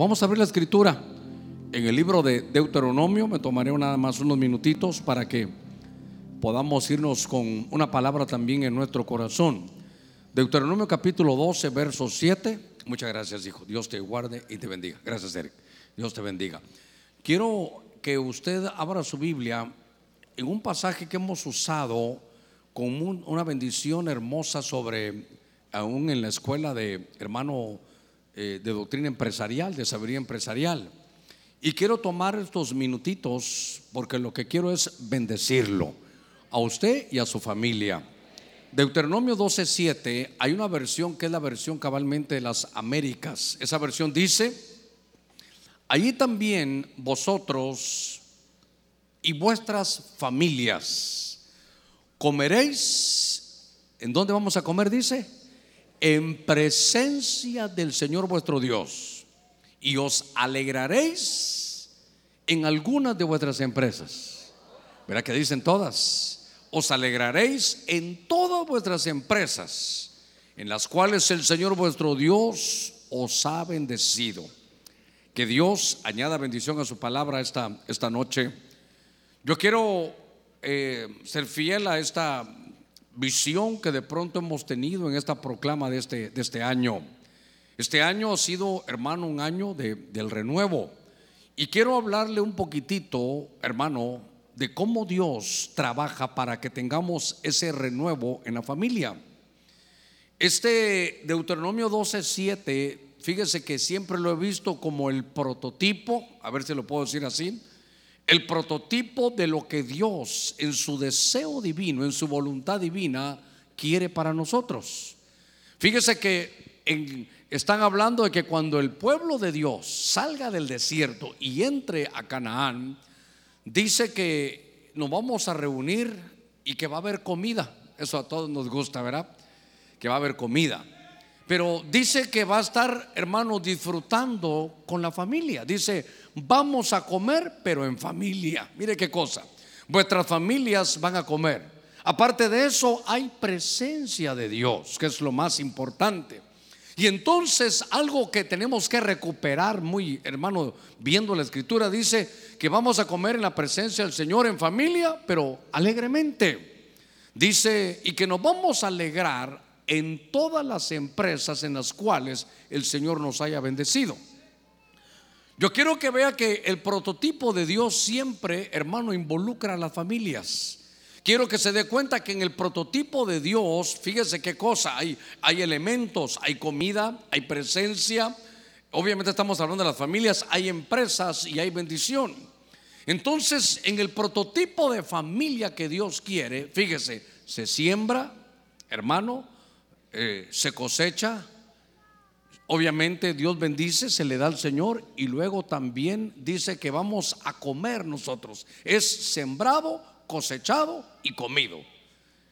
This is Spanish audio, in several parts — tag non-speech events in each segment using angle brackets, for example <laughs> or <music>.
Vamos a abrir la escritura en el libro de Deuteronomio. Me tomaré nada más unos minutitos para que podamos irnos con una palabra también en nuestro corazón. Deuteronomio capítulo 12, verso 7. Muchas gracias, hijo. Dios te guarde y te bendiga. Gracias, Eric. Dios te bendiga. Quiero que usted abra su Biblia en un pasaje que hemos usado con una bendición hermosa sobre, aún en la escuela de hermano eh, de doctrina empresarial, de sabiduría empresarial. Y quiero tomar estos minutitos porque lo que quiero es bendecirlo a usted y a su familia. Deuteronomio 12:7 hay una versión que es la versión cabalmente de las Américas. Esa versión dice, allí también vosotros y vuestras familias comeréis, ¿en dónde vamos a comer? Dice, en presencia del Señor vuestro Dios y os alegraréis en algunas de vuestras empresas. Verá que dicen todas, os alegraréis en todas vuestras empresas en las cuales el Señor vuestro Dios os ha bendecido. Que Dios añada bendición a su palabra esta, esta noche. Yo quiero eh, ser fiel a esta visión que de pronto hemos tenido en esta proclama de este, de este año. Este año ha sido, hermano, un año de, del renuevo. Y quiero hablarle un poquitito, hermano, de cómo Dios trabaja para que tengamos ese renuevo en la familia. Este Deuteronomio 12:7, fíjese que siempre lo he visto como el prototipo, a ver si lo puedo decir así, el prototipo de lo que Dios en su deseo divino, en su voluntad divina, quiere para nosotros. Fíjese que están hablando de que cuando el pueblo de Dios salga del desierto y entre a Canaán, dice que nos vamos a reunir y que va a haber comida. Eso a todos nos gusta, ¿verdad? Que va a haber comida. Pero dice que va a estar, hermano, disfrutando con la familia. Dice, vamos a comer, pero en familia. Mire qué cosa. Vuestras familias van a comer. Aparte de eso, hay presencia de Dios, que es lo más importante. Y entonces algo que tenemos que recuperar muy, hermano, viendo la escritura, dice que vamos a comer en la presencia del Señor en familia, pero alegremente. Dice, y que nos vamos a alegrar en todas las empresas en las cuales el Señor nos haya bendecido. Yo quiero que vea que el prototipo de Dios siempre, hermano, involucra a las familias. Quiero que se dé cuenta que en el prototipo de Dios, fíjese qué cosa, hay, hay elementos, hay comida, hay presencia. Obviamente estamos hablando de las familias, hay empresas y hay bendición. Entonces, en el prototipo de familia que Dios quiere, fíjese, se siembra, hermano, eh, se cosecha, obviamente Dios bendice, se le da al Señor y luego también dice que vamos a comer nosotros. Es sembrado, cosechado y comido.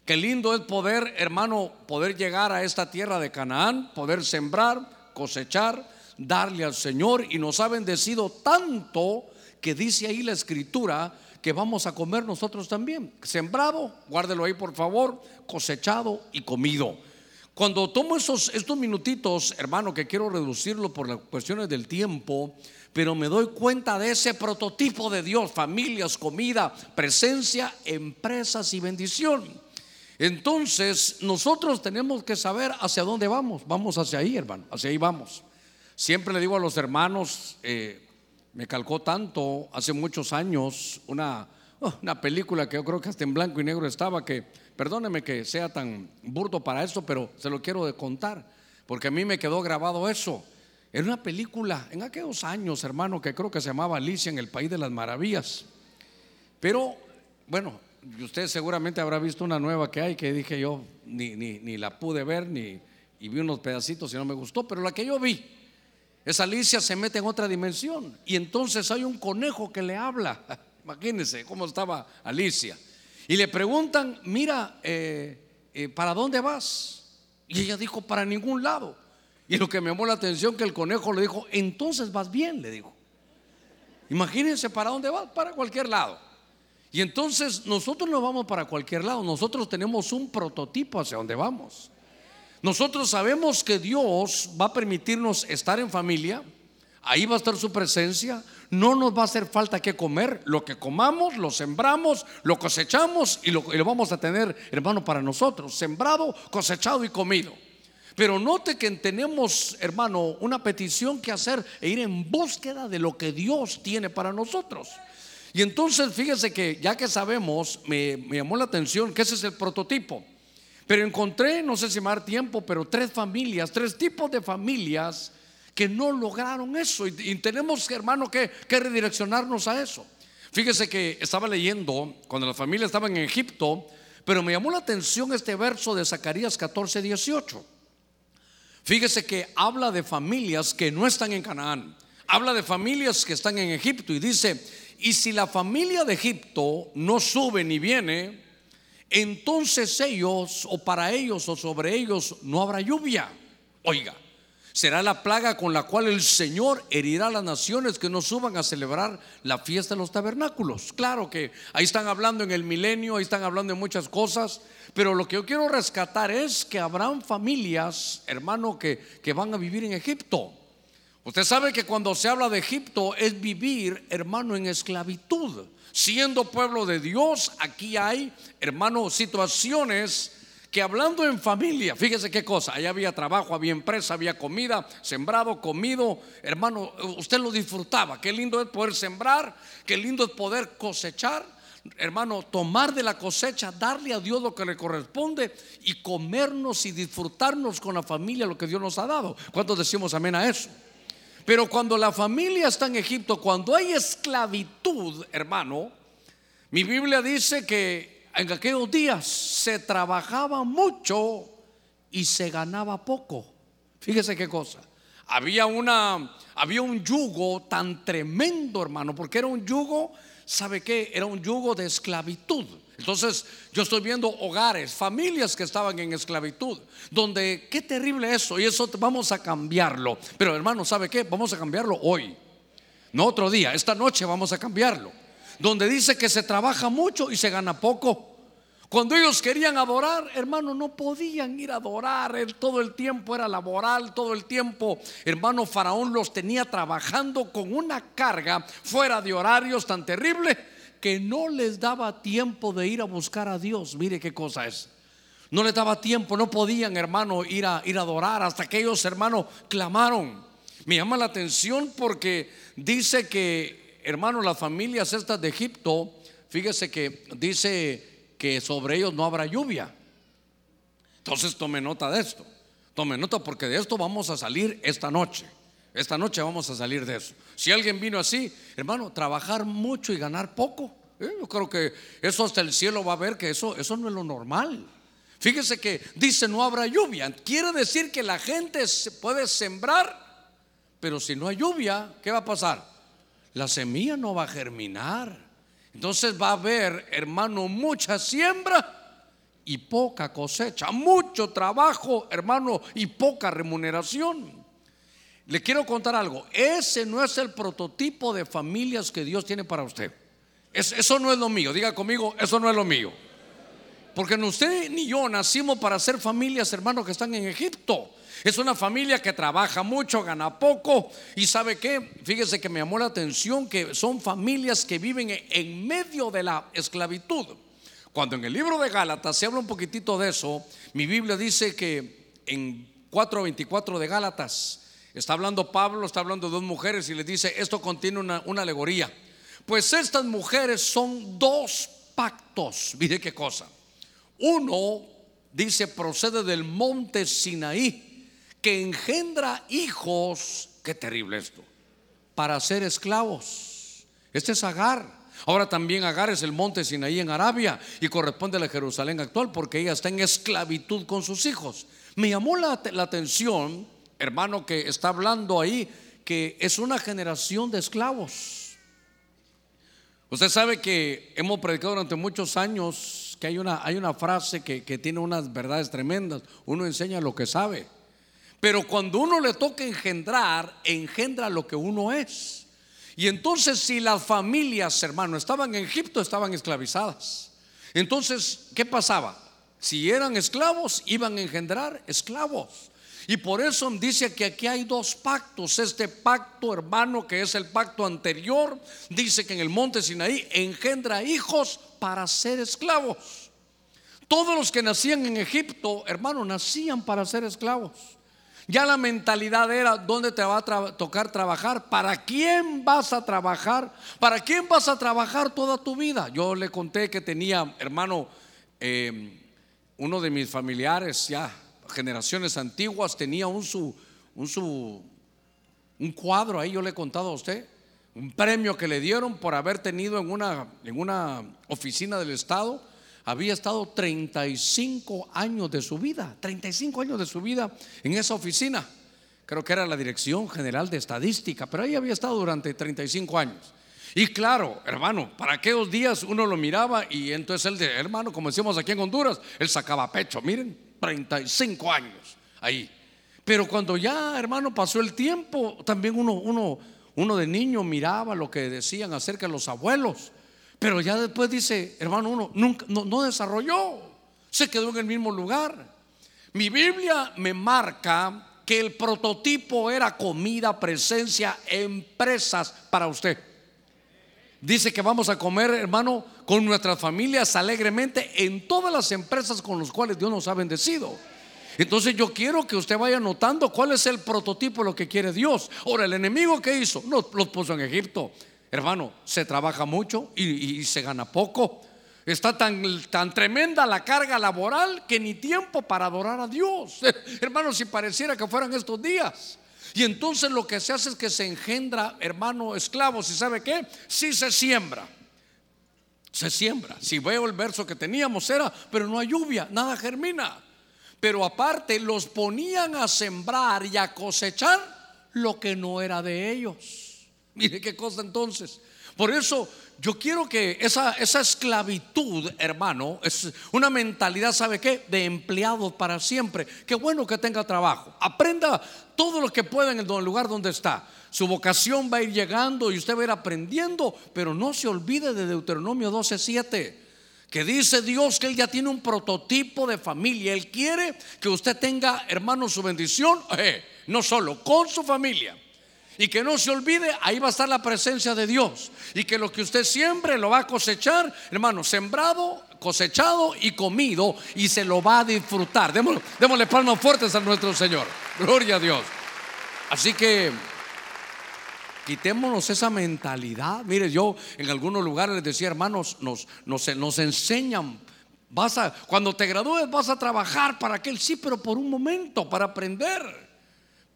Qué lindo es poder, hermano, poder llegar a esta tierra de Canaán, poder sembrar, cosechar, darle al Señor y nos ha bendecido tanto que dice ahí la escritura que vamos a comer nosotros también. Sembrado, guárdelo ahí por favor, cosechado y comido. Cuando tomo esos, estos minutitos, hermano, que quiero reducirlo por las cuestiones del tiempo, pero me doy cuenta de ese prototipo de Dios, familias, comida, presencia, empresas y bendición. Entonces, nosotros tenemos que saber hacia dónde vamos. Vamos hacia ahí, hermano, hacia ahí vamos. Siempre le digo a los hermanos, eh, me calcó tanto hace muchos años una, una película que yo creo que hasta en blanco y negro estaba, que Perdóneme que sea tan burdo para eso, pero se lo quiero contar, porque a mí me quedó grabado eso. Era una película en aquellos años, hermano, que creo que se llamaba Alicia en el País de las Maravillas. Pero, bueno, usted seguramente habrá visto una nueva que hay que dije yo, ni, ni, ni la pude ver, ni y vi unos pedacitos y no me gustó, pero la que yo vi, esa Alicia se mete en otra dimensión y entonces hay un conejo que le habla. <laughs> Imagínense cómo estaba Alicia. Y le preguntan, mira, eh, eh, ¿para dónde vas? Y ella dijo, para ningún lado. Y lo que me llamó la atención que el conejo le dijo, entonces vas bien, le dijo. Imagínense para dónde vas, para cualquier lado. Y entonces nosotros no vamos para cualquier lado, nosotros tenemos un prototipo hacia dónde vamos. Nosotros sabemos que Dios va a permitirnos estar en familia, ahí va a estar su presencia, no nos va a hacer falta que comer, lo que comamos, lo sembramos, lo cosechamos y lo, vamos a tener, hermano, para nosotros, sembrado, cosechado y comido. Pero note que tenemos, hermano, una petición que hacer e ir en búsqueda de lo que Dios tiene para nosotros. Y entonces fíjese que ya que sabemos, me, me llamó la atención que ese es el prototipo. Pero encontré, no sé si me da tiempo, pero tres familias, tres tipos de familias que no lograron eso. Y, tenemos, hermano, que, que redireccionarnos a eso. Fíjese que estaba leyendo cuando la familia estaba en Egipto, pero me llamó la atención este verso de Zacarías 14, 18. Fíjese que habla de familias que no están en Canaán. Habla de familias que están en Egipto y dice, y si la familia de Egipto no sube ni viene, entonces ellos o para ellos o sobre ellos no habrá lluvia. Oiga, será la plaga con la cual el Señor herirá a las naciones que no suban a celebrar la fiesta de los tabernáculos. Claro que ahí están hablando en el milenio, ahí están hablando de muchas cosas, pero lo que yo quiero rescatar es que habrán familias, hermano, que, que van a vivir en Egipto. Usted sabe que cuando se habla de Egipto es vivir, hermano, en esclavitud. Siendo pueblo de Dios, aquí hay, hermano, situaciones que hablando en familia, fíjese qué cosa, allá había trabajo, había empresa, había comida, sembrado, comido, hermano, usted lo disfrutaba, qué lindo es poder sembrar, qué lindo es poder cosechar, hermano, tomar de la cosecha, darle a Dios lo que le corresponde y comernos y disfrutarnos con la familia lo que Dios nos ha dado. ¿Cuántos decimos amén a eso? Pero cuando la familia está en Egipto, cuando hay esclavitud, hermano, mi Biblia dice que en aquellos días se trabajaba mucho y se ganaba poco. Fíjese qué cosa. Había una había un yugo tan tremendo, hermano, porque era un yugo, ¿sabe qué? Era un yugo de esclavitud. Entonces, yo estoy viendo hogares, familias que estaban en esclavitud, donde qué terrible eso, y eso vamos a cambiarlo. Pero hermano, ¿sabe qué? Vamos a cambiarlo hoy. No otro día, esta noche vamos a cambiarlo donde dice que se trabaja mucho y se gana poco. Cuando ellos querían adorar, hermano, no podían ir a adorar. todo el tiempo era laboral, todo el tiempo, hermano, Faraón los tenía trabajando con una carga fuera de horarios tan terrible que no les daba tiempo de ir a buscar a Dios. Mire qué cosa es. No les daba tiempo, no podían, hermano, ir a, ir a adorar hasta que ellos, hermano, clamaron. Me llama la atención porque dice que hermanos, las familias estas de Egipto, fíjese que dice que sobre ellos no habrá lluvia. Entonces tome nota de esto. Tome nota porque de esto vamos a salir esta noche. Esta noche vamos a salir de eso. Si alguien vino así, hermano, trabajar mucho y ganar poco. ¿eh? Yo creo que eso hasta el cielo va a ver que eso, eso no es lo normal. Fíjese que dice no habrá lluvia. Quiere decir que la gente puede sembrar, pero si no hay lluvia, ¿qué va a pasar? la semilla no va a germinar. Entonces va a haber, hermano, mucha siembra y poca cosecha, mucho trabajo, hermano, y poca remuneración. Le quiero contar algo, ese no es el prototipo de familias que Dios tiene para usted. eso no es lo mío, diga conmigo, eso no es lo mío. Porque ni usted ni yo nacimos para ser familias, hermanos, que están en Egipto. Es una familia que trabaja mucho, gana poco. Y sabe qué, fíjese que me llamó la atención que son familias que viven en medio de la esclavitud. Cuando en el libro de Gálatas se habla un poquitito de eso, mi Biblia dice que en 4.24 de Gálatas está hablando Pablo, está hablando de dos mujeres y le dice, esto contiene una, una alegoría. Pues estas mujeres son dos pactos. <laughs> Mire qué cosa. Uno dice procede del monte Sinaí que engendra hijos, qué terrible esto, para ser esclavos. Este es Agar. Ahora también Agar es el monte Sinaí en Arabia y corresponde a la Jerusalén actual porque ella está en esclavitud con sus hijos. Me llamó la, la atención, hermano, que está hablando ahí que es una generación de esclavos. Usted sabe que hemos predicado durante muchos años que hay una, hay una frase que, que tiene unas verdades tremendas. Uno enseña lo que sabe. Pero cuando uno le toca engendrar, engendra lo que uno es. Y entonces si las familias, hermano, estaban en Egipto, estaban esclavizadas. Entonces, ¿qué pasaba? Si eran esclavos, iban a engendrar esclavos. Y por eso dice que aquí hay dos pactos. Este pacto, hermano, que es el pacto anterior, dice que en el monte Sinaí engendra hijos para ser esclavos. Todos los que nacían en Egipto, hermano, nacían para ser esclavos. Ya la mentalidad era, ¿dónde te va a tocar trabajar? ¿Para quién vas a trabajar? ¿Para quién vas a trabajar toda tu vida? Yo le conté que tenía, hermano, eh, uno de mis familiares ya generaciones antiguas tenía un su, un su, un cuadro ahí, yo le he contado a usted, un premio que le dieron por haber tenido en una, en una oficina del Estado, había estado 35 años de su vida, 35 años de su vida en esa oficina. Creo que era la Dirección General de Estadística, pero ahí había estado durante 35 años. Y claro, hermano, para aquellos días uno lo miraba y entonces él hermano, como decíamos aquí en Honduras, él sacaba pecho, miren, 35 años ahí. Pero cuando ya, hermano, pasó el tiempo, también uno, uno, uno de niño miraba lo que decían acerca de los abuelos. Pero ya después dice, hermano, uno nunca, no, no desarrolló, se quedó en el mismo lugar. Mi Biblia me marca que el prototipo era comida, presencia, empresas para usted. Dice que vamos a comer, hermano, con nuestras familias alegremente en todas las empresas con las cuales Dios nos ha bendecido. Entonces yo quiero que usted vaya notando cuál es el prototipo de lo que quiere Dios. Ahora, el enemigo que hizo, no los puso en Egipto. Hermano, se trabaja mucho y, se gana poco. Está tan, tan tremenda la carga laboral que ni tiempo para adorar a Dios. <laughs> Hermano, si pareciera que fueran estos días. Y entonces lo que se hace es que se engendra, hermano, esclavos. ¿Y sabe qué? Si se siembra. Se siembra. Si veo el verso que teníamos era, pero no hay lluvia, nada germina. Pero aparte los ponían a sembrar y a cosechar lo que no era de ellos. Mire qué cosa entonces. Por eso yo quiero que esa, esa esclavitud, hermano, es una mentalidad, ¿sabe qué? De empleado para siempre. Qué bueno que tenga trabajo. Aprenda todo lo que pueda en el lugar donde está. Su vocación va a ir llegando y usted va a ir aprendiendo, pero no se olvide de Deuteronomio 12:7, que dice Dios que Él ya tiene un prototipo de familia. Él quiere que usted tenga, hermano, su bendición, eh, no solo con su familia y que no se olvide, ahí va a estar la presencia de Dios. Y que lo que usted siempre lo va a cosechar, hermano, sembrado, cosechado y comido, y se lo va a disfrutar. Démosle, démosle palmas fuertes a nuestro Señor. Gloria a Dios. Así que quitémonos esa mentalidad. Mire, yo en algunos lugares les decía, hermanos, nos, nos, nos enseñan. Vas a, cuando te gradúes vas a trabajar para aquel sí, pero por un momento, para aprender.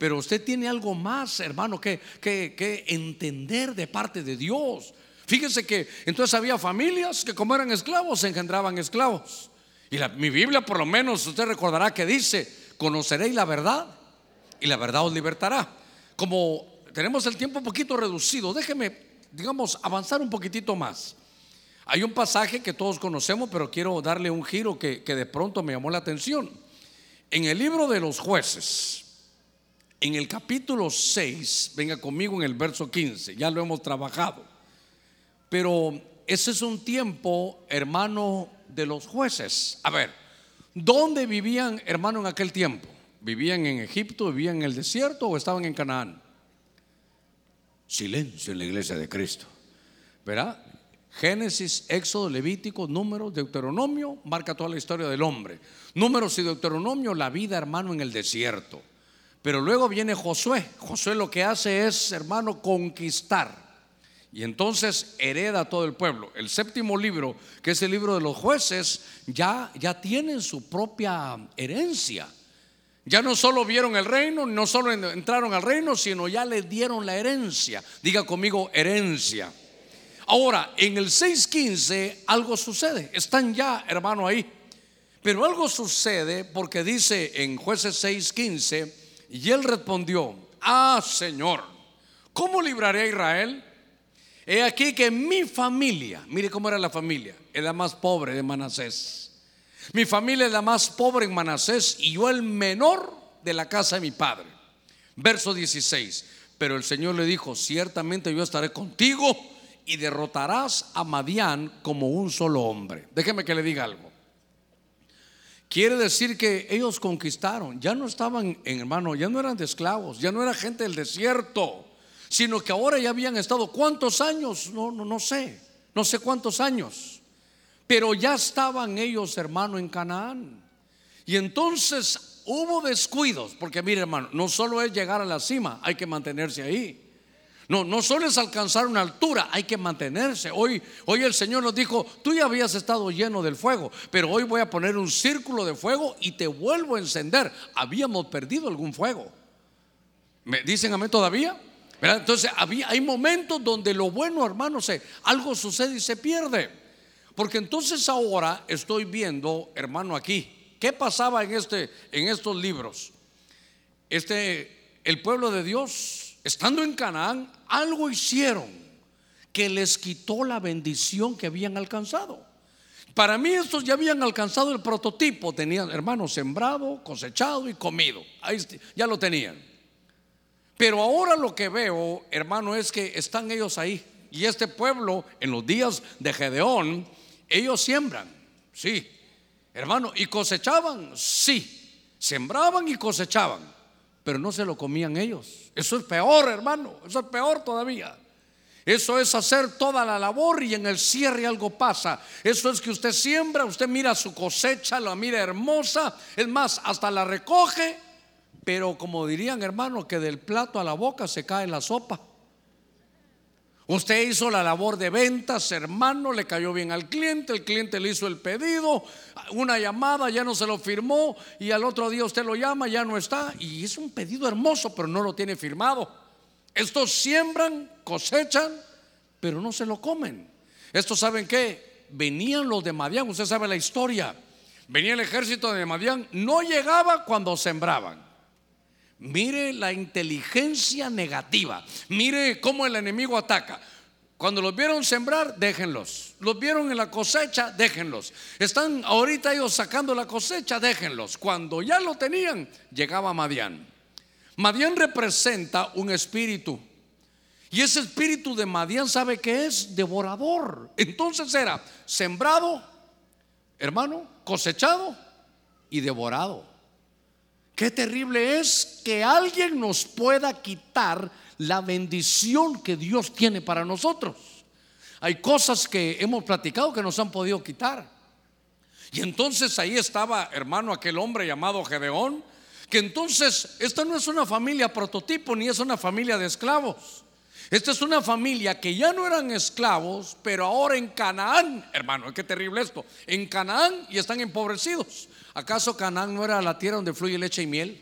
Pero usted tiene algo más, hermano, que, que, entender de parte de Dios. Fíjese que entonces había familias que como eran esclavos, engendraban esclavos. Y mi Biblia por lo menos usted recordará que dice, conoceréis la verdad y la verdad os libertará. Como tenemos el tiempo un poquito reducido, déjeme, digamos, avanzar un poquitito más. Hay un pasaje que todos conocemos, pero quiero darle un giro que, que de pronto me llamó la atención. En el libro de los jueces, en el capítulo 6, venga conmigo en el verso 15, ya lo hemos trabajado. Pero ese es un tiempo, hermano, de los jueces. A ver, ¿dónde vivían, hermano, en aquel tiempo? ¿Vivían en Egipto, vivían en el desierto o estaban en Canaán? Silencio en la iglesia de Cristo. ¿Verdad? Génesis, Éxodo, Levítico, Números, Deuteronomio, marca toda la historia del hombre. Números y Deuteronomio, la vida, hermano, en el desierto. Pero luego viene Josué. Josué lo que hace es, hermano, conquistar. Y entonces hereda todo el pueblo. El séptimo libro, que es el libro de los jueces, ya, ya tienen su propia herencia. Ya no solo vieron el reino, no solo entraron al reino, sino ya le dieron la herencia. Diga conmigo, herencia. Ahora, en el 6.15 algo sucede. Están ya, hermano, ahí. Pero algo sucede porque dice en jueces 6.15 y él respondió, ah Señor, ¿cómo libraré a Israel? He aquí que mi familia, mire cómo era la familia, es la más pobre de Manasés. Mi familia es la más pobre en Manasés y yo el menor de la casa de mi padre. Verso 16. Pero el Señor le dijo, ciertamente yo estaré contigo y derrotarás a Madián como un solo hombre. Déjeme que le diga algo. Quiere decir que ellos conquistaron, ya no estaban, en, hermano, ya no eran de esclavos, ya no era gente del desierto, sino que ahora ya habían estado. Cuántos años, no, no, no sé, no sé cuántos años, pero ya estaban ellos, hermano, en Canaán. Y entonces hubo descuidos, porque mire, hermano, no solo es llegar a la cima, hay que mantenerse ahí. No, no solo es alcanzar una altura, hay que mantenerse. Hoy, hoy el Señor nos dijo, tú ya habías estado lleno del fuego, pero hoy voy a poner un círculo de fuego y te vuelvo a encender. Habíamos perdido algún fuego. ¿Me dicen a mí todavía? Entonces había, hay momentos donde lo bueno, hermano, se, algo sucede y se pierde. Porque entonces ahora estoy viendo, hermano, aquí, ¿qué pasaba en, este, en estos libros? Este, el pueblo de Dios estando en Canaán, algo hicieron que les quitó la bendición que habían alcanzado. Para mí estos ya habían alcanzado el prototipo, tenían hermanos sembrado, cosechado y comido. Ahí ya lo tenían. Pero ahora lo que veo, hermano, es que están ellos ahí. Y este pueblo, en los días de Gedeón, ellos siembran, sí, hermano, y cosechaban, sí. Sembraban y cosechaban pero no se lo comían ellos. Eso es peor, hermano, eso es peor todavía. Eso es hacer toda la labor y en el cierre algo pasa. Eso es que usted siembra, usted mira su cosecha, la mira hermosa, es más, hasta la recoge, pero como dirían hermano, que del plato a la boca se cae la sopa. Usted hizo la labor de ventas, hermano, le cayó bien al cliente, el cliente le hizo el pedido, una llamada, ya no se lo firmó y al otro día usted lo llama, ya no está y es un pedido hermoso, pero no lo tiene firmado. Estos siembran, cosechan, pero no se lo comen. Estos saben qué, venían los de Madián, usted sabe la historia. Venía el ejército de Madián, no llegaba cuando sembraban. Mire la inteligencia negativa. Mire cómo el enemigo ataca. Cuando los vieron sembrar, déjenlos. Los vieron en la cosecha, déjenlos. Están ahorita ellos sacando la cosecha, déjenlos. Cuando ya lo tenían, llegaba Madián. Madián representa un espíritu. Y ese espíritu de Madián sabe que es devorador. Entonces era sembrado, hermano, cosechado y devorado. Qué terrible es que alguien nos pueda quitar la bendición que Dios tiene para nosotros. Hay cosas que hemos platicado que nos han podido quitar. Y entonces ahí estaba, hermano, aquel hombre llamado Gedeón, que entonces esta no es una familia prototipo ni es una familia de esclavos. Esta es una familia que ya no eran esclavos, pero ahora en Canaán, hermano, qué terrible esto, en Canaán y están empobrecidos. ¿Acaso Canaán no era la tierra donde fluye leche y miel?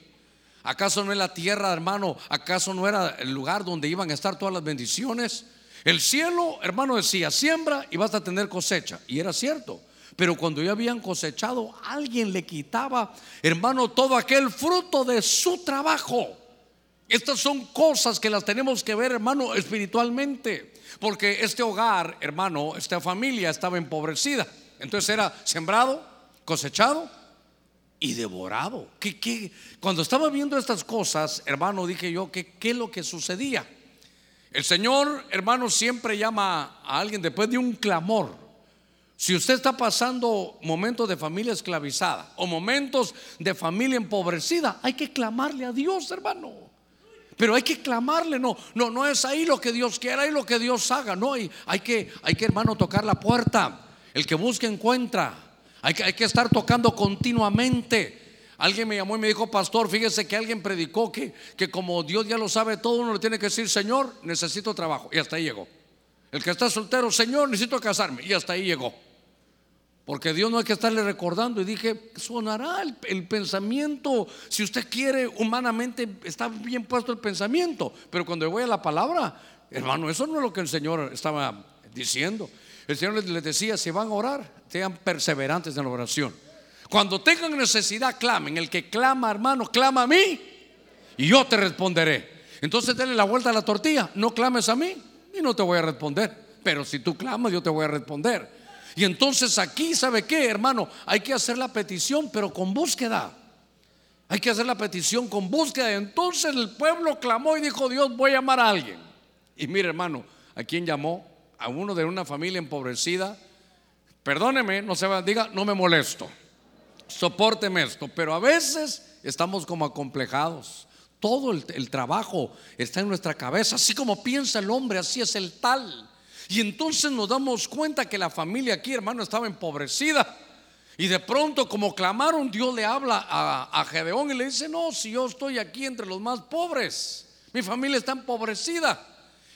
¿Acaso no es la tierra, hermano? ¿Acaso no era el lugar donde iban a estar todas las bendiciones? El cielo, hermano, decía, siembra y vas a tener cosecha. Y era cierto. Pero cuando ya habían cosechado, alguien le quitaba, hermano, todo aquel fruto de su trabajo. Estas son cosas que las tenemos que ver, hermano, espiritualmente. Porque este hogar, hermano, esta familia estaba empobrecida. Entonces era sembrado, cosechado y devorado. ¿Qué, Cuando estaba viendo estas cosas, hermano, dije yo, ¿qué, ¿qué es lo que sucedía? El Señor, hermano, siempre llama a alguien después de un clamor. Si usted está pasando momentos de familia esclavizada o momentos de familia empobrecida, hay que clamarle a Dios, hermano. Pero hay que clamarle, no, no, no es ahí lo que Dios quiera, ahí lo que Dios haga, no, hay, hay que, hay que, hermano, tocar la puerta. El que busca encuentra. Hay que, estar tocando continuamente. Alguien me llamó y me dijo, pastor, fíjese que alguien predicó que, que como Dios ya lo sabe todo, uno le tiene que decir, Señor, necesito trabajo. Y hasta ahí llegó. El que está soltero, Señor, necesito casarme. Y hasta ahí llegó. Porque Dios no hay que estarle recordando. Y dije, sonará el, el, pensamiento. Si usted quiere, humanamente está bien puesto el pensamiento. Pero cuando voy a la palabra, hermano, eso no es lo que el Señor estaba diciendo. El Señor les decía, si van a orar, sean perseverantes en la oración. Cuando tengan necesidad, clamen. El que clama, hermano, clama a mí y yo te responderé. Entonces denle la vuelta a la tortilla. No clames a mí y no te voy a responder. Pero si tú clamas, yo te voy a responder. Y entonces aquí, ¿sabe qué, hermano? Hay que hacer la petición, pero con búsqueda. Hay que hacer la petición con búsqueda. Entonces el pueblo clamó y dijo, Dios, voy a llamar a alguien. Y mire, hermano, ¿a quién llamó? A uno de una familia empobrecida, perdóneme, no se va, diga, no me molesto. Sopórteme esto, pero a veces estamos como acomplejados. Todo el, trabajo está en nuestra cabeza, así como piensa el hombre, así es el tal. Y entonces nos damos cuenta que la familia aquí, hermano, estaba empobrecida. Y de pronto, como clamaron, Dios le habla a, a Gedeón y le dice, no, si yo estoy aquí entre los más pobres, mi familia está empobrecida.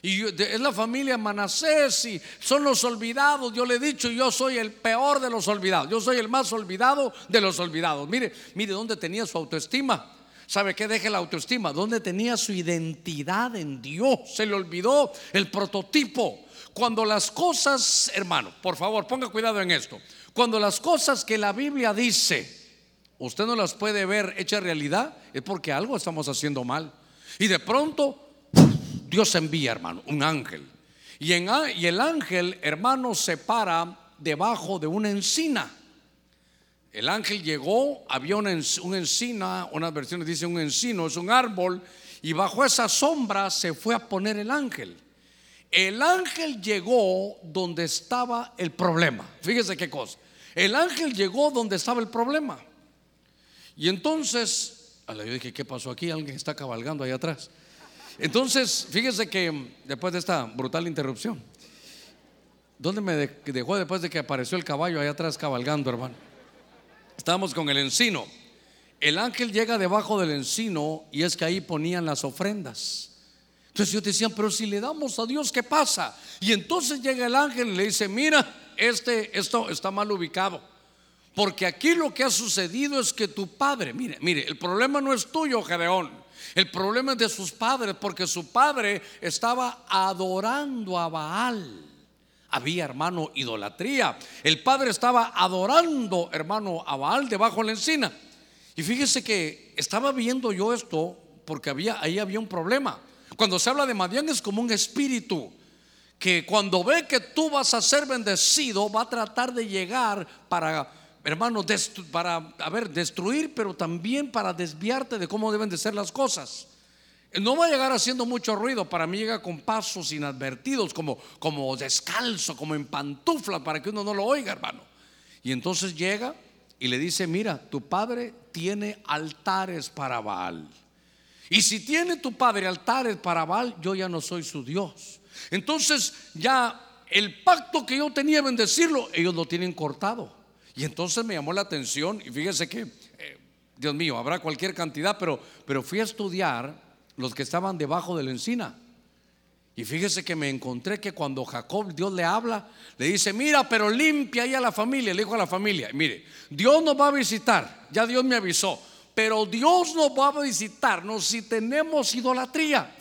Y es la familia Manasés y son los olvidados. Yo le he dicho, yo soy el peor de los olvidados. Yo soy el más olvidado de los olvidados. Mire, mire dónde tenía su autoestima. ¿Sabe qué? Deje la autoestima. ¿Dónde tenía su identidad en Dios? Se le olvidó el prototipo. Cuando las cosas, hermano, por favor, ponga cuidado en esto. Cuando las cosas que la Biblia dice, usted no las puede ver hecha realidad, es porque algo estamos haciendo mal. Y de pronto Dios envía, hermano, un ángel. Y, el ángel, hermano, se para debajo de una encina. El ángel llegó, había una, encina, unas versiones dicen un encino, es un árbol, y bajo esa sombra se fue a poner el ángel. El ángel llegó donde estaba el problema. Fíjese qué cosa. El ángel llegó donde estaba el problema. Y entonces, yo dije, ¿qué pasó aquí? Alguien está cabalgando ahí atrás. Entonces, fíjese que después de esta brutal interrupción, ¿dónde me dejó después de que apareció el caballo allá atrás cabalgando, hermano? Estábamos con el encino. El ángel llega debajo del encino y es que ahí ponían las ofrendas. Entonces yo decía, pero si le damos a Dios, ¿qué pasa? Y entonces llega el ángel y le dice, mira, este, esto está mal ubicado. Porque aquí lo que ha sucedido es que tu padre, mire, mire, el problema no es tuyo, Gedeón. El problema es de sus padres porque su padre estaba adorando a Baal. Había, hermano, idolatría. El padre estaba adorando, hermano, a Baal debajo de la encina. Y fíjese que estaba viendo yo esto porque había, ahí había un problema. Cuando se habla de Madián es como un espíritu que cuando ve que tú vas a ser bendecido va a tratar de llegar para hermano, para, a destruir, pero también para desviarte de cómo deben de ser las cosas. No va a llegar haciendo mucho ruido, para mí llega con pasos inadvertidos, como, como descalzo, como en pantufla, para que uno no lo oiga, hermano. Y entonces llega y le dice, mira, tu padre tiene altares para Baal. Y si tiene tu padre altares para Baal, yo ya no soy su Dios. Entonces ya el pacto que yo tenía en bendecirlo, ellos lo tienen cortado. Y entonces me llamó la atención y fíjese que, eh, Dios mío, habrá cualquier cantidad, pero, pero fui a estudiar los que estaban debajo de la encina. Y fíjese que me encontré que cuando Jacob, Dios le habla, le dice, mira, pero limpia ahí a la familia, le dijo a la familia, mire, Dios nos va a visitar, ya Dios me avisó, pero Dios nos va a visitarnos si tenemos idolatría.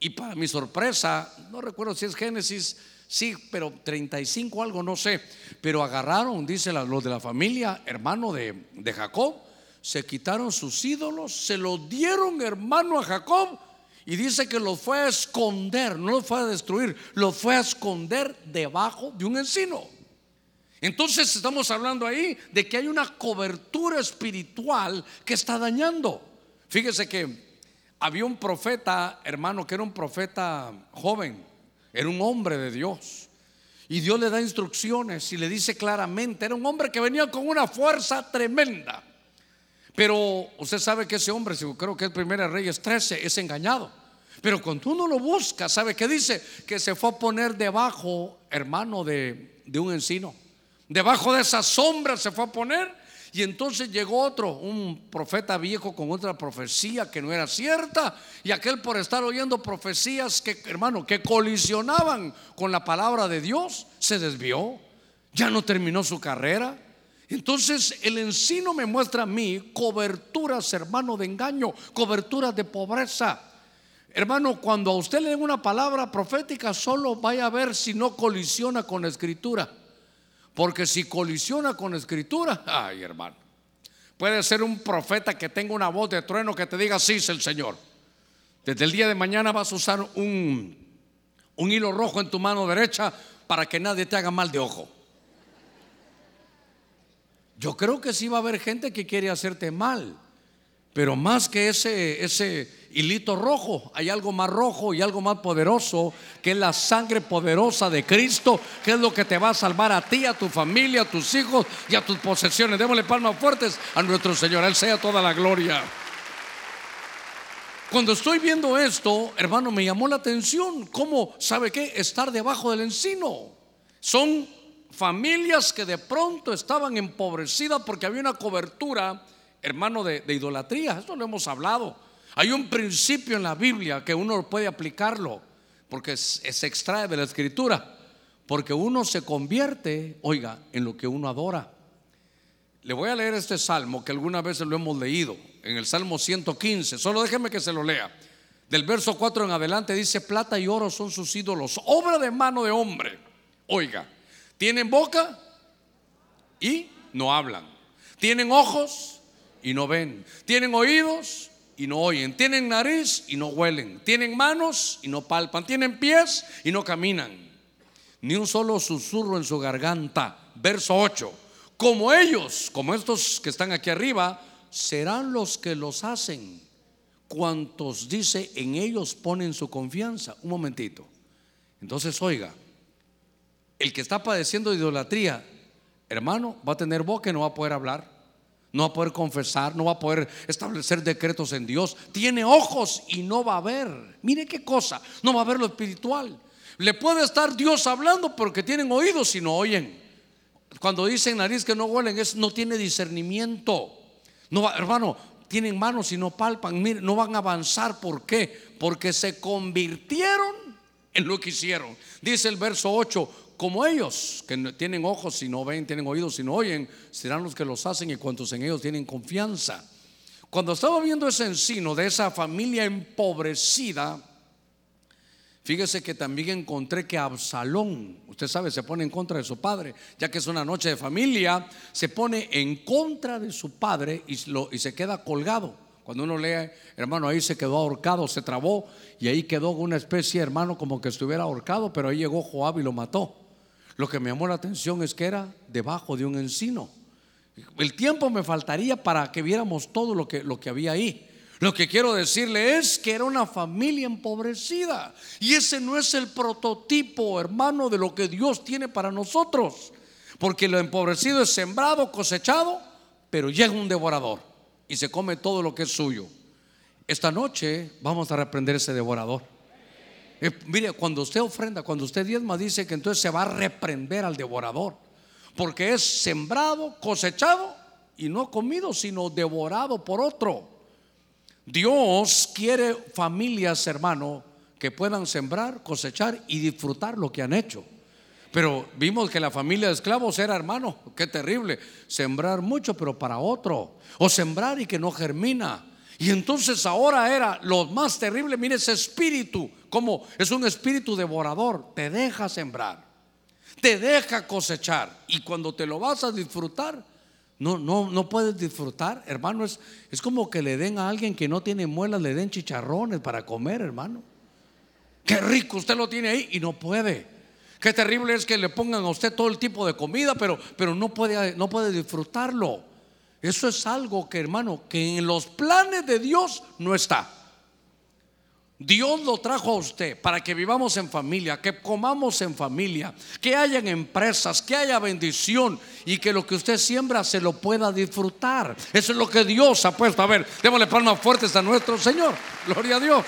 Y para mi sorpresa, no recuerdo si es Génesis Sí, pero 35 algo, no sé. Pero agarraron, dice los de la familia, hermano de, de Jacob, se quitaron sus ídolos, se los dieron hermano a Jacob y dice que los fue a esconder, no los fue a destruir, los fue a esconder debajo de un encino. Entonces estamos hablando ahí de que hay una cobertura espiritual que está dañando. Fíjese que había un profeta, hermano, que era un profeta joven, era un hombre de Dios. Y Dios le da instrucciones y le dice claramente, era un hombre que venía con una fuerza tremenda. Pero usted sabe que ese hombre, creo que es Primera Reyes 13, es engañado. Pero cuando uno lo busca, ¿sabe qué dice? Que se fue a poner debajo, hermano, de, de un encino. Debajo de esa sombra se fue a poner y entonces llegó otro, un profeta viejo con otra profecía que no era cierta. Y aquel por estar oyendo profecías que, hermano, que colisionaban con la palabra de Dios, se desvió. Ya no terminó su carrera. Entonces el encino me muestra a mí coberturas, hermano, de engaño, coberturas de pobreza. Hermano, cuando a usted le den una palabra profética, solo vaya a ver si no colisiona con la escritura. Porque si colisiona con escritura, <laughs> ay hermano, puede ser un profeta que tenga una voz de trueno que te diga, sí es el Señor. Desde el día de mañana vas a usar un, un hilo rojo en tu mano derecha para que nadie te haga mal de ojo. Yo creo que sí va a haber gente que quiere hacerte mal, Pero más que ese, ese hilito rojo, hay algo más rojo y algo más poderoso, que es la sangre poderosa de Cristo, que es lo que te va a salvar a ti, a tu familia, a tus hijos y a tus posesiones. Démosle palmas fuertes a nuestro Señor, Él sea toda la gloria. Cuando estoy viendo esto, hermano, me llamó la atención cómo, ¿sabe qué? Estar debajo del encino. Son familias que de pronto estaban empobrecidas porque había una cobertura, hermano, de, idolatría. Esto lo hemos hablado. Hay un principio en la Biblia que uno puede aplicarlo porque se extrae de la escritura. Porque uno se convierte, oiga, en lo que uno adora. Le voy a leer este salmo que algunas veces lo hemos leído en el Salmo 115. Solo déjeme que se lo lea. Del verso 4 en adelante dice, plata y oro son sus ídolos, obra de mano de hombre. Oiga, tienen boca y no hablan. Tienen ojos y no ven. Tienen oídos y no oyen. Tienen nariz y no huelen. Tienen manos y no palpan. Tienen pies y no caminan. Ni un solo susurro en su garganta. Verso 8. Como ellos, como estos que están aquí arriba, serán los que los hacen. Cuantos dice en ellos ponen su confianza. Un momentito. Entonces, oiga, el que está padeciendo de idolatría, hermano, va a tener boca y no va a poder hablar, no va a poder confesar, no va a poder establecer decretos en Dios. Tiene ojos y no va a ver. Mire qué cosa, no va a ver lo espiritual. Le puede estar Dios hablando porque tienen oídos y no oyen. Cuando dicen nariz que no huelen, es no tiene discernimiento. No, hermano, tienen manos y no palpan, Miren, no van a avanzar. ¿Por qué? Porque se convirtieron en lo que hicieron. Dice el verso 8, como ellos, que tienen ojos y no ven, tienen oídos y no oyen, serán los que los hacen y cuantos en ellos tienen confianza. Cuando estaba viendo ese encino de esa familia empobrecida, Fíjese que también encontré que Absalón, usted sabe, se pone en contra de su padre, ya que es una noche de familia, se pone en contra de su padre y, y se queda colgado. Cuando uno lee, hermano, ahí se quedó ahorcado, se trabó y ahí quedó una especie, hermano, como que estuviera ahorcado, pero ahí llegó Joab y lo mató. Lo que me llamó la atención es que era debajo de un encino. El tiempo me faltaría para que viéramos todo lo que, lo que había ahí. Lo que quiero decirle es que era una familia empobrecida. Y ese no es el prototipo, hermano, de lo que Dios tiene para nosotros. Porque lo empobrecido es sembrado, cosechado, pero llega un devorador y se come todo lo que es suyo. Esta noche vamos a reprender ese devorador. Eh, mire, cuando usted ofrenda, cuando usted diezma, dice que entonces se va a reprender al devorador. Porque es sembrado, cosechado y no comido, sino devorado por otro. Dios quiere familias, hermano, que puedan sembrar, cosechar y disfrutar lo que han hecho. Pero vimos que la familia de esclavos era, hermano, qué terrible, sembrar mucho pero para otro, o sembrar y que no germina. Y entonces ahora era lo más terrible, mire ese espíritu, como es un espíritu devorador, te deja sembrar, te deja cosechar y cuando te lo vas a disfrutar, no, no, no puedes disfrutar, hermano. Es, es como que le den a alguien que no tiene muelas, le den chicharrones para comer, hermano. Qué rico, usted lo tiene ahí y no puede. Qué terrible es que le pongan a usted todo el tipo de comida, pero, pero no, puede, no puede disfrutarlo. Eso es algo que, hermano, que en los planes de Dios no está. Dios lo trajo a usted para que vivamos en familia, que comamos en familia, que hayan empresas, que haya bendición y que lo que usted siembra se lo pueda disfrutar. Eso es lo que Dios ha puesto. A ver, démosle palmas fuertes a nuestro Señor. Gloria a Dios.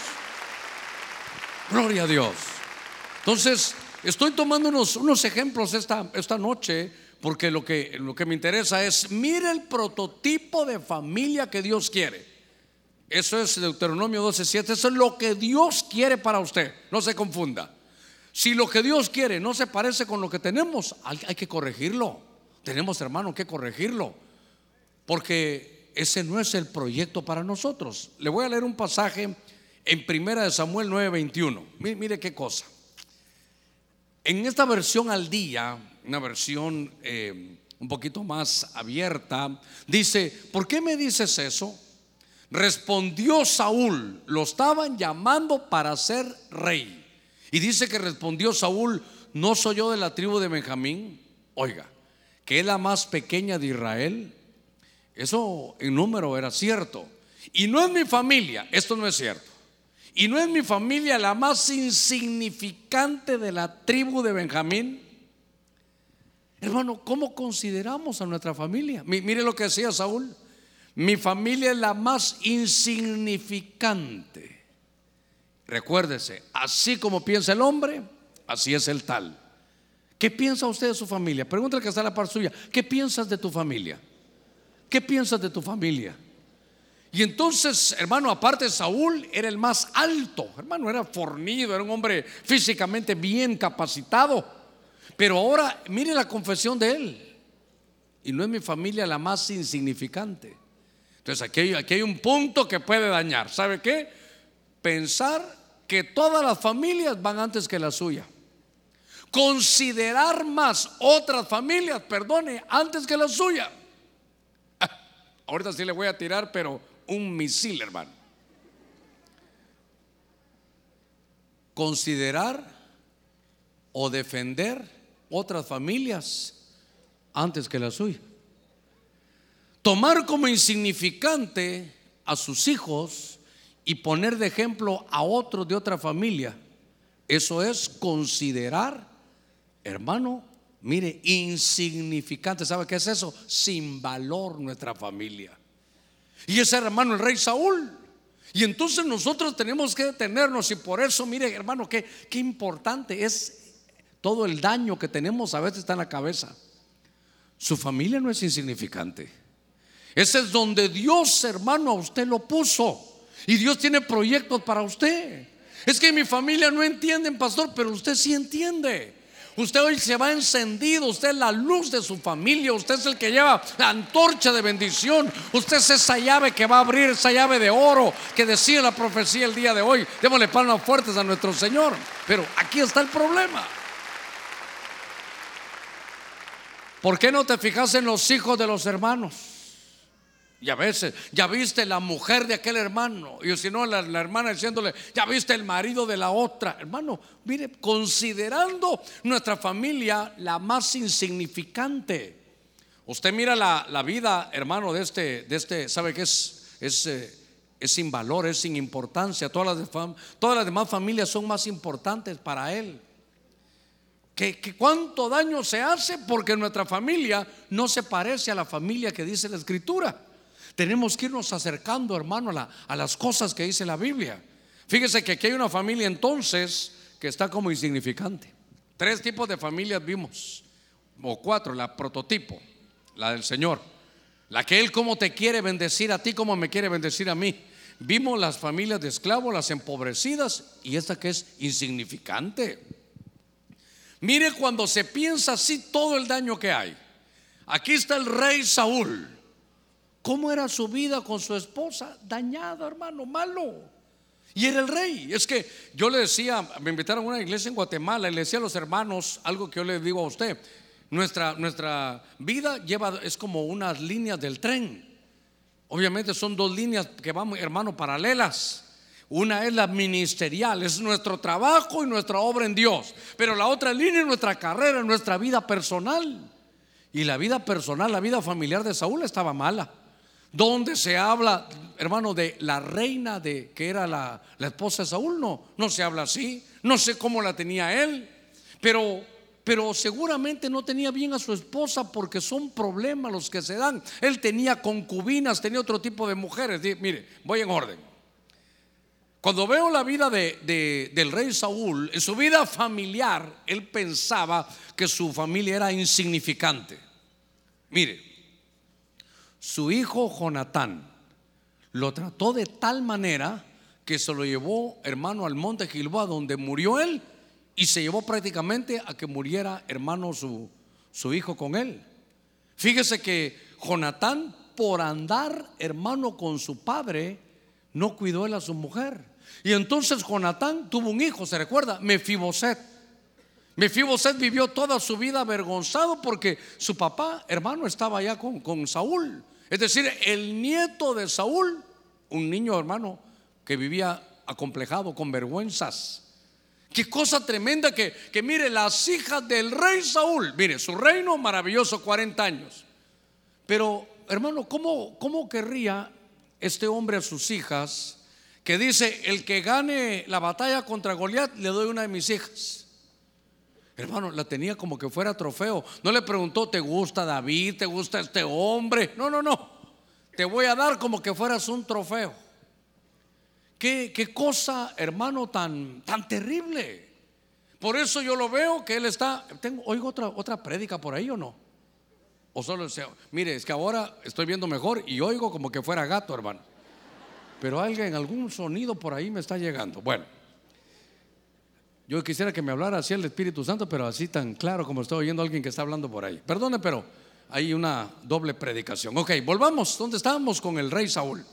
Gloria a Dios. Entonces, estoy tomando unos, unos ejemplos esta, esta noche porque lo que, lo que me interesa es, mire el prototipo de familia que Dios quiere. Eso es Deuteronomio 12:7. Eso es lo que Dios quiere para usted. No se confunda. Si lo que Dios quiere no se parece con lo que tenemos, hay, que corregirlo. Tenemos, hermano, que corregirlo. Porque ese no es el proyecto para nosotros. Le voy a leer un pasaje en Primera de Samuel 9:21. Mire, mire, qué cosa. En esta versión al día, una versión eh, un poquito más abierta, dice, ¿por qué me dices eso? Respondió Saúl, lo estaban llamando para ser rey. Y dice que respondió Saúl, ¿no soy yo de la tribu de Benjamín? Oiga, que es la más pequeña de Israel. Eso en número era cierto. y no es mi familia, esto no es cierto, y no es mi familia la más insignificante de la tribu de Benjamín, hermano, ¿cómo consideramos a nuestra familia? Mire lo que decía Saúl, mi familia es la más insignificante. Recuérdese, así como piensa el hombre, así es el tal. ¿Qué piensa usted de su familia? Pregúntale que está a la par suya. ¿Qué piensas de tu familia? ¿Qué piensas de tu familia? Y entonces, hermano, aparte Saúl era el más alto, hermano, era fornido, era un hombre físicamente bien capacitado. Pero ahora, mire la confesión de él. Y no es mi familia la más insignificante. Entonces, aquí, hay un punto que puede dañar. ¿Sabe qué? Pensar que todas las familias van antes que la suya. Considerar más otras familias, perdone, antes que la suya. <laughs> Ahorita sí le voy a tirar, pero un misil, hermano. Considerar o defender otras familias antes que la suya. Tomar como insignificante a sus hijos y poner de ejemplo a otros de otra familia. Eso es considerar, hermano, mire, insignificante. ¿Sabe qué es eso? Sin valor nuestra familia. Y ese hermano el rey Saúl. Y entonces nosotros tenemos que detenernos y por eso, mire hermano, qué, qué importante es todo el daño que tenemos a veces está en la cabeza. Su familia no es insignificante. Ese es donde Dios, hermano, a usted lo puso. Y Dios tiene proyectos para usted. Es que mi familia no entiende, pastor, pero usted sí entiende. Usted hoy se va encendido, usted es la luz de su familia, usted es el que lleva la antorcha de bendición, usted es esa llave que va a abrir, esa llave de oro que decía la profecía el día de hoy. Démosle palmas fuertes a nuestro Señor. Pero aquí está el problema. ¿Por qué no te fijas en los hijos de los hermanos? Y a veces, ya viste la mujer de aquel hermano. Y si no, la, hermana diciéndole, ya viste el marido de la otra. Hermano, mire, considerando nuestra familia la más insignificante. Usted mira la, vida, hermano, de este, de este, ¿sabe qué es? Es, eh, es sin valor, es sin importancia. Todas las demás familias son más importantes para él. Que, cuánto daño se hace porque nuestra familia no se parece a la familia que dice la escritura. Tenemos que irnos acercando, hermano, a, las cosas que dice la Biblia. Fíjese que aquí hay una familia entonces que está como insignificante. Tres tipos de familias vimos, o cuatro, la prototipo, la del Señor. La que Él como te quiere bendecir a ti, como me quiere bendecir a mí. Vimos las familias de esclavos, las empobrecidas, y esta que es insignificante. Mire cuando se piensa así todo el daño que hay. Aquí está el rey Saúl. ¿Cómo era su vida con su esposa? Dañada, hermano, malo. Y era el rey. Es que yo le decía, me invitaron a una iglesia en Guatemala y le decía a los hermanos algo que yo le digo a usted. Nuestra, nuestra vida lleva, es como unas líneas del tren. Obviamente son dos líneas que van, hermano, paralelas. Una es la ministerial, es nuestro trabajo y nuestra obra en Dios. Pero la otra línea es nuestra carrera, nuestra vida personal. Y la vida personal, la vida familiar de Saúl estaba mala donde se habla, hermano, de la reina de que era la, esposa de Saúl. No, no se habla así. No sé cómo la tenía él, pero, pero seguramente no tenía bien a su esposa porque son problemas los que se dan. Él tenía concubinas, tenía otro tipo de mujeres. Mire, voy en orden. Cuando veo la vida de, del rey Saúl, en su vida familiar, él pensaba que su familia era insignificante. Mire, su hijo Jonatán lo trató de tal manera que se lo llevó, hermano, al monte Gilboa, donde murió él, y se llevó prácticamente a que muriera, hermano, su, su hijo con él. Fíjese que Jonatán, por andar, hermano, con su padre, no cuidó él a su mujer. Y entonces Jonatán tuvo un hijo, ¿se recuerda? Mefiboset. Mefiboset vivió toda su vida avergonzado porque su papá, hermano, estaba allá con, con Saúl. Es decir, el nieto de Saúl, un niño hermano que vivía acomplejado con vergüenzas. Qué cosa tremenda que, que mire las hijas del rey Saúl, mire su reino maravilloso, 40 años. Pero hermano, ¿cómo, cómo querría este hombre a sus hijas que dice, el que gane la batalla contra Goliat, le doy una de mis hijas. Hermano, la tenía como que fuera trofeo. No le preguntó, ¿te gusta David? ¿Te gusta este hombre? No, no, no. Te voy a dar como que fueras un trofeo. Qué, qué cosa, hermano, tan, tan terrible. Por eso yo lo veo que él está. Tengo, oigo otra, otra prédica por ahí o no. O solo, mire, es que ahora estoy viendo mejor y oigo como que fuera gato, hermano. Pero alguien, algún sonido por ahí me está llegando. Bueno, yo quisiera que me hablara así el Espíritu Santo, pero así tan claro como estoy oyendo a alguien que está hablando por ahí. Perdone, pero hay una doble predicación. Ok, volvamos. ¿Dónde estábamos con el rey Saúl?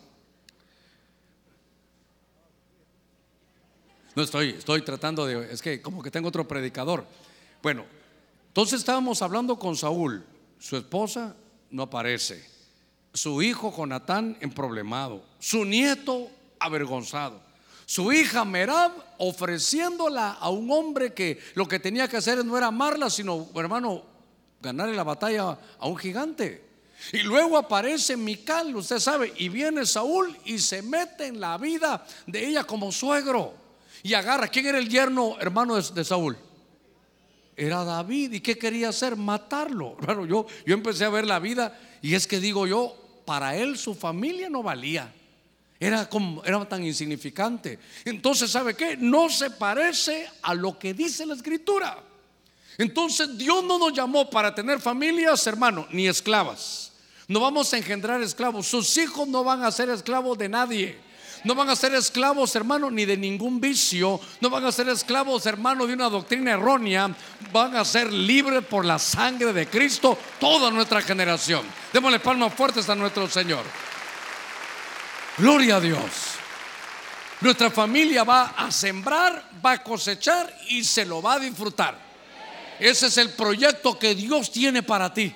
No estoy, estoy tratando de, es que como que tengo otro predicador. Bueno, entonces estábamos hablando con Saúl. Su esposa no aparece. Su hijo Jonatán emproblemado. Su nieto avergonzado. Su hija Merab ofreciéndola a un hombre que lo que tenía que hacer no era amarla, sino, hermano, ganarle la batalla a un gigante. Y luego aparece Mical, usted sabe, y viene Saúl y se mete en la vida de ella como suegro. Y agarra, ¿quién era el yerno hermano de, Saúl? Era David. ¿Y qué quería hacer? Matarlo. <laughs> Bueno, yo, yo empecé a ver la vida y es que digo yo, para él su familia no valía. Era, como, era tan insignificante. Entonces, ¿sabe qué? No se parece a lo que dice la escritura. Entonces, Dios no nos llamó para tener familias, hermano, ni esclavas. No vamos a engendrar esclavos. Sus hijos no van a ser esclavos de nadie. No van a ser esclavos, hermano, ni de ningún vicio. No van a ser esclavos, hermano, de una doctrina errónea. Van a ser libres por la sangre de Cristo toda nuestra generación. Démosle palmas fuertes a nuestro Señor. Gloria a Dios. Nuestra familia va a sembrar, va a cosechar y se lo va a disfrutar. Ese es el proyecto que Dios tiene para ti.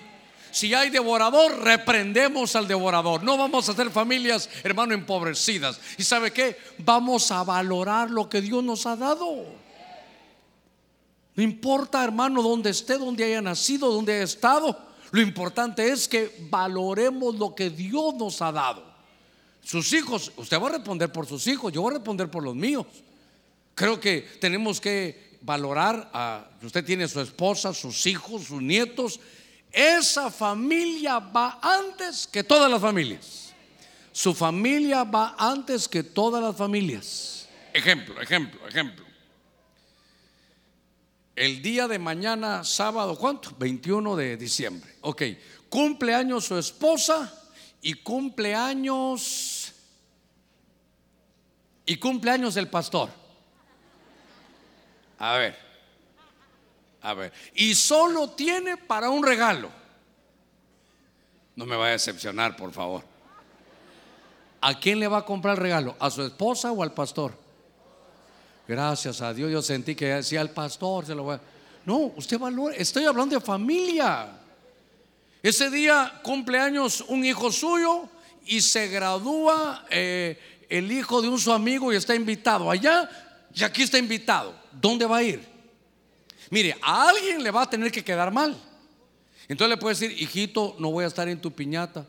Si hay devorador, reprendemos al devorador. No vamos a ser familias, hermano, empobrecidas. ¿Y sabe qué? Vamos a valorar lo que Dios nos ha dado. No importa, hermano, dónde esté, dónde haya nacido, dónde haya estado. Lo importante es que valoremos lo que Dios nos ha dado. Sus hijos, usted va a responder por sus hijos, yo voy a responder por los míos. Creo que tenemos que valorar a usted tiene su esposa, sus hijos, sus nietos esa familia va antes que todas las familias. Su familia va antes que todas las familias. Ejemplo, ejemplo, ejemplo. El día de mañana, sábado, ¿cuánto? 21 de diciembre. Ok, cumpleaños su esposa y cumpleaños y cumpleaños el pastor. A ver, a ver, y solo tiene para un regalo. No me vaya a decepcionar, por favor. ¿A quién le va a comprar el regalo? ¿A su esposa o al pastor? Gracias a Dios, yo sentí que decía al pastor se lo voy a... No, usted valora, estoy hablando de familia. Ese día cumpleaños un hijo suyo y se gradúa eh, el hijo de un su amigo y está invitado allá y aquí está invitado. ¿Dónde va a ir? Mire, a alguien le va a tener que quedar mal. Entonces le puede decir, hijito, no voy a estar en tu piñata.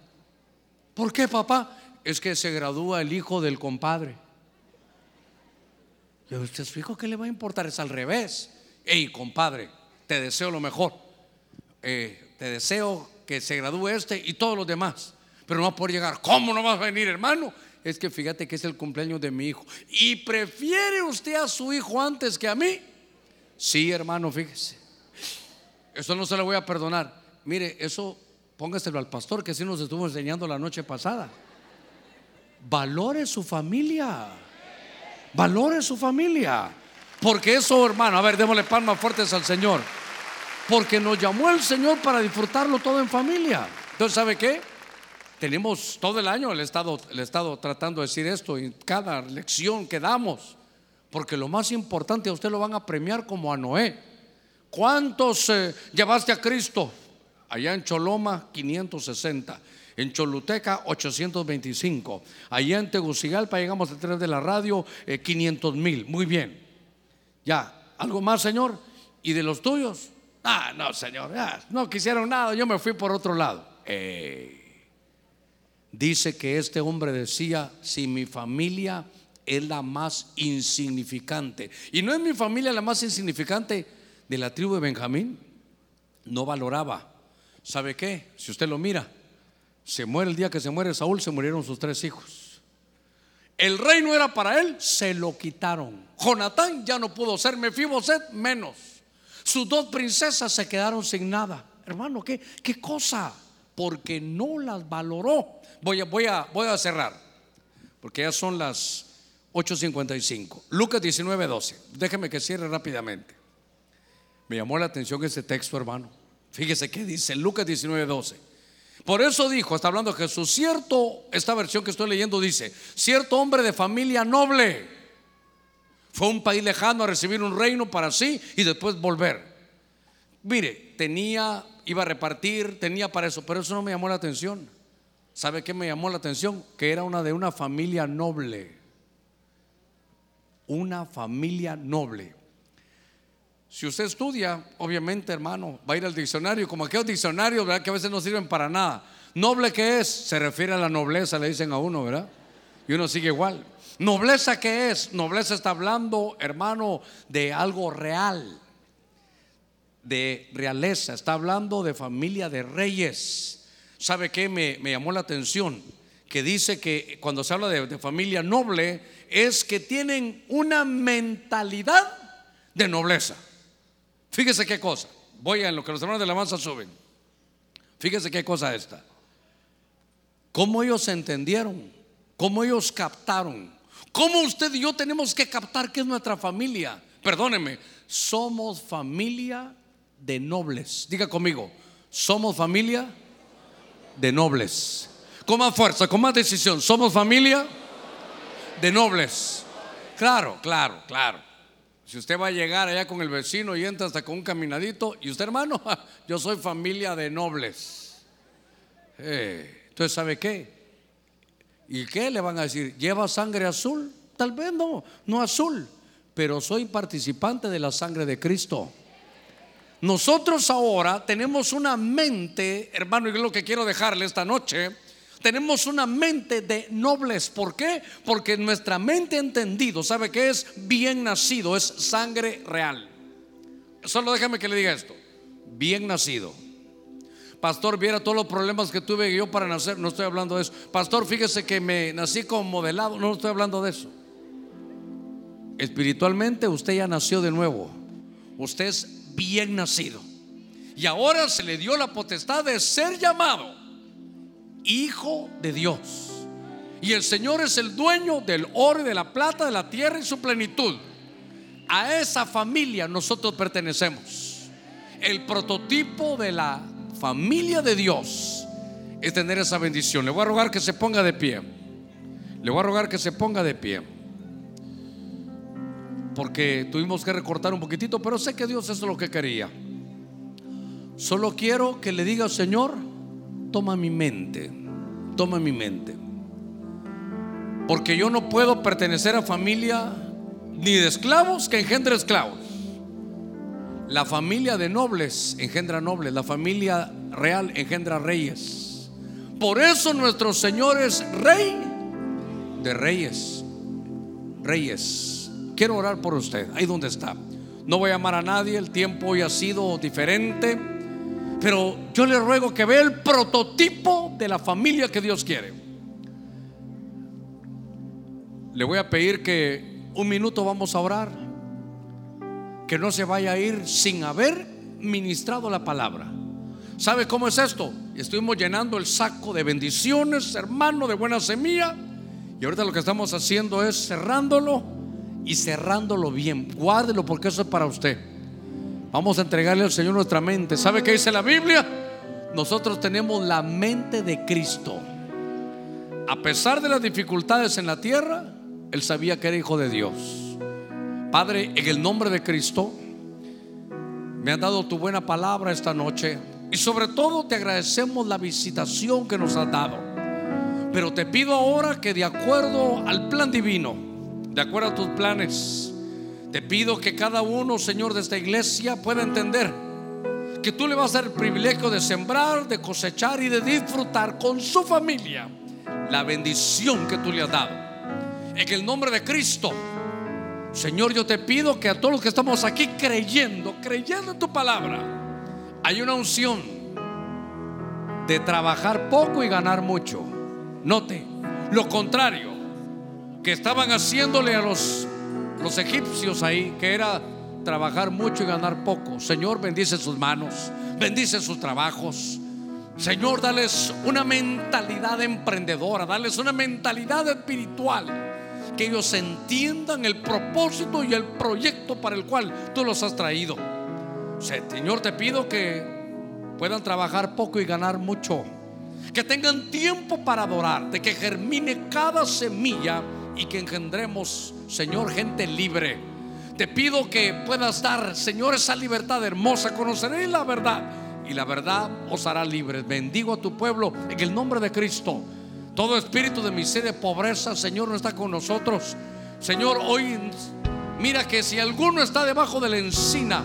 ¿Por qué, papá? Es que se gradúa el hijo del compadre. Y usted fijo que le va a importar, es al revés. Hey, compadre, te deseo lo mejor. Eh, te deseo que se gradúe este y todos los demás. Pero no va a poder llegar. ¿Cómo no vas a venir, hermano? Es que fíjate que es el cumpleaños de mi hijo. ¿Y prefiere usted a su hijo antes que a mí? Sí, hermano, fíjese. Eso no se lo voy a perdonar. Mire, eso póngaselo al pastor que así nos estuvo enseñando la noche pasada. Valore su familia. Valore su familia. Porque eso, hermano, a ver, démosle palmas fuertes al Señor. Porque nos llamó el Señor para disfrutarlo todo en familia. Entonces, ¿sabe qué? Tenemos todo el año el Estado, el Estado tratando de decir esto en cada lección que damos. Porque lo más importante a usted lo van a premiar como a Noé. ¿Cuántos eh, llevaste a Cristo? Allá en Choloma, 560. En Choluteca, 825. Allá en Tegucigalpa, llegamos a través de la radio, 500 eh, mil. Muy bien. Ya, ¿algo más, Señor? ¿Y de los tuyos? Ah, no, Señor, no quisieron nada, yo me fui por otro lado. dice que este hombre decía, si mi familia es la más insignificante, y no es mi familia la más insignificante de la tribu de Benjamín, no valoraba. ¿Sabe qué? Si usted lo mira, se muere el día que se muere Saúl, se murieron sus tres hijos. El reino era para él, se lo quitaron. Jonatán ya no pudo ser, Mefiboset menos. Sus dos princesas se quedaron sin nada. Hermano, ¿qué, qué cosa? Porque no las valoró. Voy a, voy, a, voy a cerrar, porque ya son las 8.55. Lucas 19.12. Déjeme que cierre rápidamente. Me llamó la atención ese texto, hermano. Fíjese que dice Lucas 19.12. Por eso dijo, está hablando Jesús, cierto, esta versión que estoy leyendo dice, cierto hombre de familia noble fue a un país lejano a recibir un reino para sí y después volver. Mire, tenía, iba a repartir, tenía para eso, pero eso no me llamó la atención. ¿Sabe qué me llamó la atención? Que era una de una familia noble. Una familia noble. Si usted estudia, obviamente, hermano, va a ir al diccionario, como aquellos diccionarios, ¿verdad? Que a veces no sirven para nada. ¿Noble qué es? Se refiere a la nobleza, le dicen a uno, ¿verdad? Y uno sigue igual. ¿Nobleza qué es? Nobleza está hablando, hermano, de algo real, de realeza, está hablando de familia de reyes. ¿Sabe qué me, llamó la atención? Que dice que cuando se habla de familia noble, es que tienen una mentalidad de nobleza. Fíjese qué cosa. Voy a lo que los hermanos de la masa suben. Fíjese qué cosa esta. Cómo ellos entendieron, cómo ellos captaron, cómo usted y yo tenemos que captar que es nuestra familia. Perdóneme, somos familia de nobles. Diga conmigo, somos familia de nobles. Con más fuerza, con más decisión, somos familia de nobles. Claro, claro, claro. Si usted va a llegar allá con el vecino y entra hasta con un caminadito, y usted hermano, <laughs> yo soy familia de nobles. Eh, entonces, ¿sabe qué? ¿Y qué le van a decir? ¿Lleva sangre azul? Tal vez no, no azul, pero soy participante de la sangre de Cristo. Nosotros ahora tenemos una mente, hermano, y es lo que quiero dejarle esta noche tenemos una mente de nobles. ¿Por qué? Porque nuestra mente entendido sabe que es bien nacido, es sangre real. Solo déjame que le diga esto. Bien nacido. Pastor, viera todos los problemas que tuve yo para nacer. No estoy hablando de eso. Pastor, fíjese que me nací como modelado. No estoy hablando de eso. Espiritualmente usted ya nació de nuevo. Usted es bien nacido. Y ahora se le dio la potestad de ser llamado hijo de Dios. Y el Señor es el dueño del oro y de la plata, de la tierra y su plenitud. A esa familia nosotros pertenecemos. El prototipo de la familia de Dios es tener esa bendición. Le voy a rogar que se ponga de pie. Le voy a rogar que se ponga de pie. Porque tuvimos que recortar un poquitito, pero sé que Dios es lo que quería. Solo quiero que le diga, Señor, toma mi mente, toma mi mente. Porque yo no puedo pertenecer a familia ni de esclavos que engendra esclavos. La familia de nobles engendra nobles, la familia real engendra reyes. Por eso nuestro Señor es rey de reyes. Reyes. Quiero orar por usted, ahí donde está. No voy a amar a nadie, el tiempo hoy ha sido diferente. Pero yo le ruego que vea el prototipo de la familia que Dios quiere. Le voy a pedir que un minuto vamos a orar. Que no se vaya a ir sin haber ministrado la palabra. ¿Sabe cómo es esto? Estuvimos llenando el saco de bendiciones, hermano, de buena semilla. Y ahorita lo que estamos haciendo es cerrándolo y cerrándolo bien. Guárdelo porque eso es para usted. Vamos a entregarle al Señor nuestra mente. ¿Sabe qué dice la Biblia? Nosotros tenemos la mente de Cristo. A pesar de las dificultades en la tierra, Él sabía que era hijo de Dios. Padre, en el nombre de Cristo, me has dado tu buena palabra esta noche. Y sobre todo te agradecemos la visitación que nos has dado. Pero te pido ahora que de acuerdo al plan divino, de acuerdo a tus planes, te pido que cada uno, Señor, de esta iglesia pueda entender que tú le vas a dar el privilegio de sembrar, de cosechar y de disfrutar con su familia la bendición que tú le has dado. En el nombre de Cristo, Señor, yo te pido que a todos los que estamos aquí creyendo, creyendo en tu palabra, hay una unción de trabajar poco y ganar mucho. Note, lo contrario que estaban haciéndole a los, los egipcios ahí, que era trabajar mucho y ganar poco. Señor, bendice sus manos, bendice sus trabajos. Señor, dales una mentalidad emprendedora, dales una mentalidad espiritual. Que ellos entiendan el propósito y el proyecto para el cual tú los has traído. Señor, te pido que puedan trabajar poco y ganar mucho. Que tengan tiempo para adorarte, que germine cada semilla y que engendremos, Señor, gente libre. Te pido que puedas dar, Señor, esa libertad hermosa. Conoceréis la verdad y la verdad os hará libres. Bendigo a tu pueblo en el nombre de Cristo. Todo espíritu de miseria, de pobreza, Señor, no está con nosotros. Señor, hoy mira que si alguno está debajo de la encina,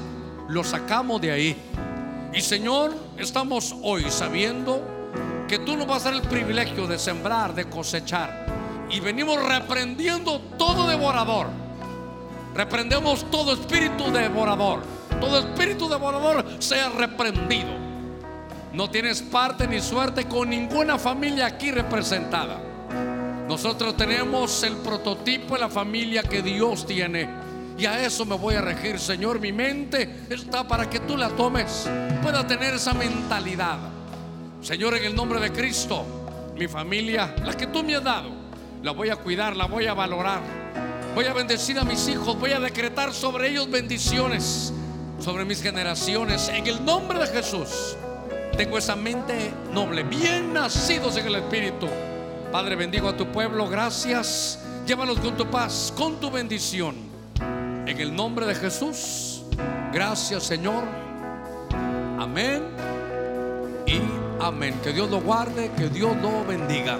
lo sacamos de ahí. Y Señor, estamos hoy sabiendo que tú nos vas a dar el privilegio de sembrar, de cosechar. Y venimos reprendiendo todo devorador. Reprendemos todo espíritu devorador. Todo espíritu devorador sea reprendido. No tienes parte ni suerte con ninguna familia aquí representada. Nosotros tenemos el prototipo de la familia que Dios tiene. Y a eso me voy a regir, Señor. Mi mente está para que tú la tomes. Pueda tener esa mentalidad. Señor, en el nombre de Cristo, mi familia, la que tú me has dado, la voy a cuidar, la voy a valorar. Voy a bendecir a mis hijos, voy a decretar sobre ellos bendiciones, sobre mis generaciones. En el nombre de Jesús, tengo esa mente noble, bien nacidos en el Espíritu. Padre, bendigo a tu pueblo, gracias. Llévalos con tu paz, con tu bendición. En el nombre de Jesús, gracias Señor. Amén y amén. Que Dios lo guarde, que Dios lo bendiga.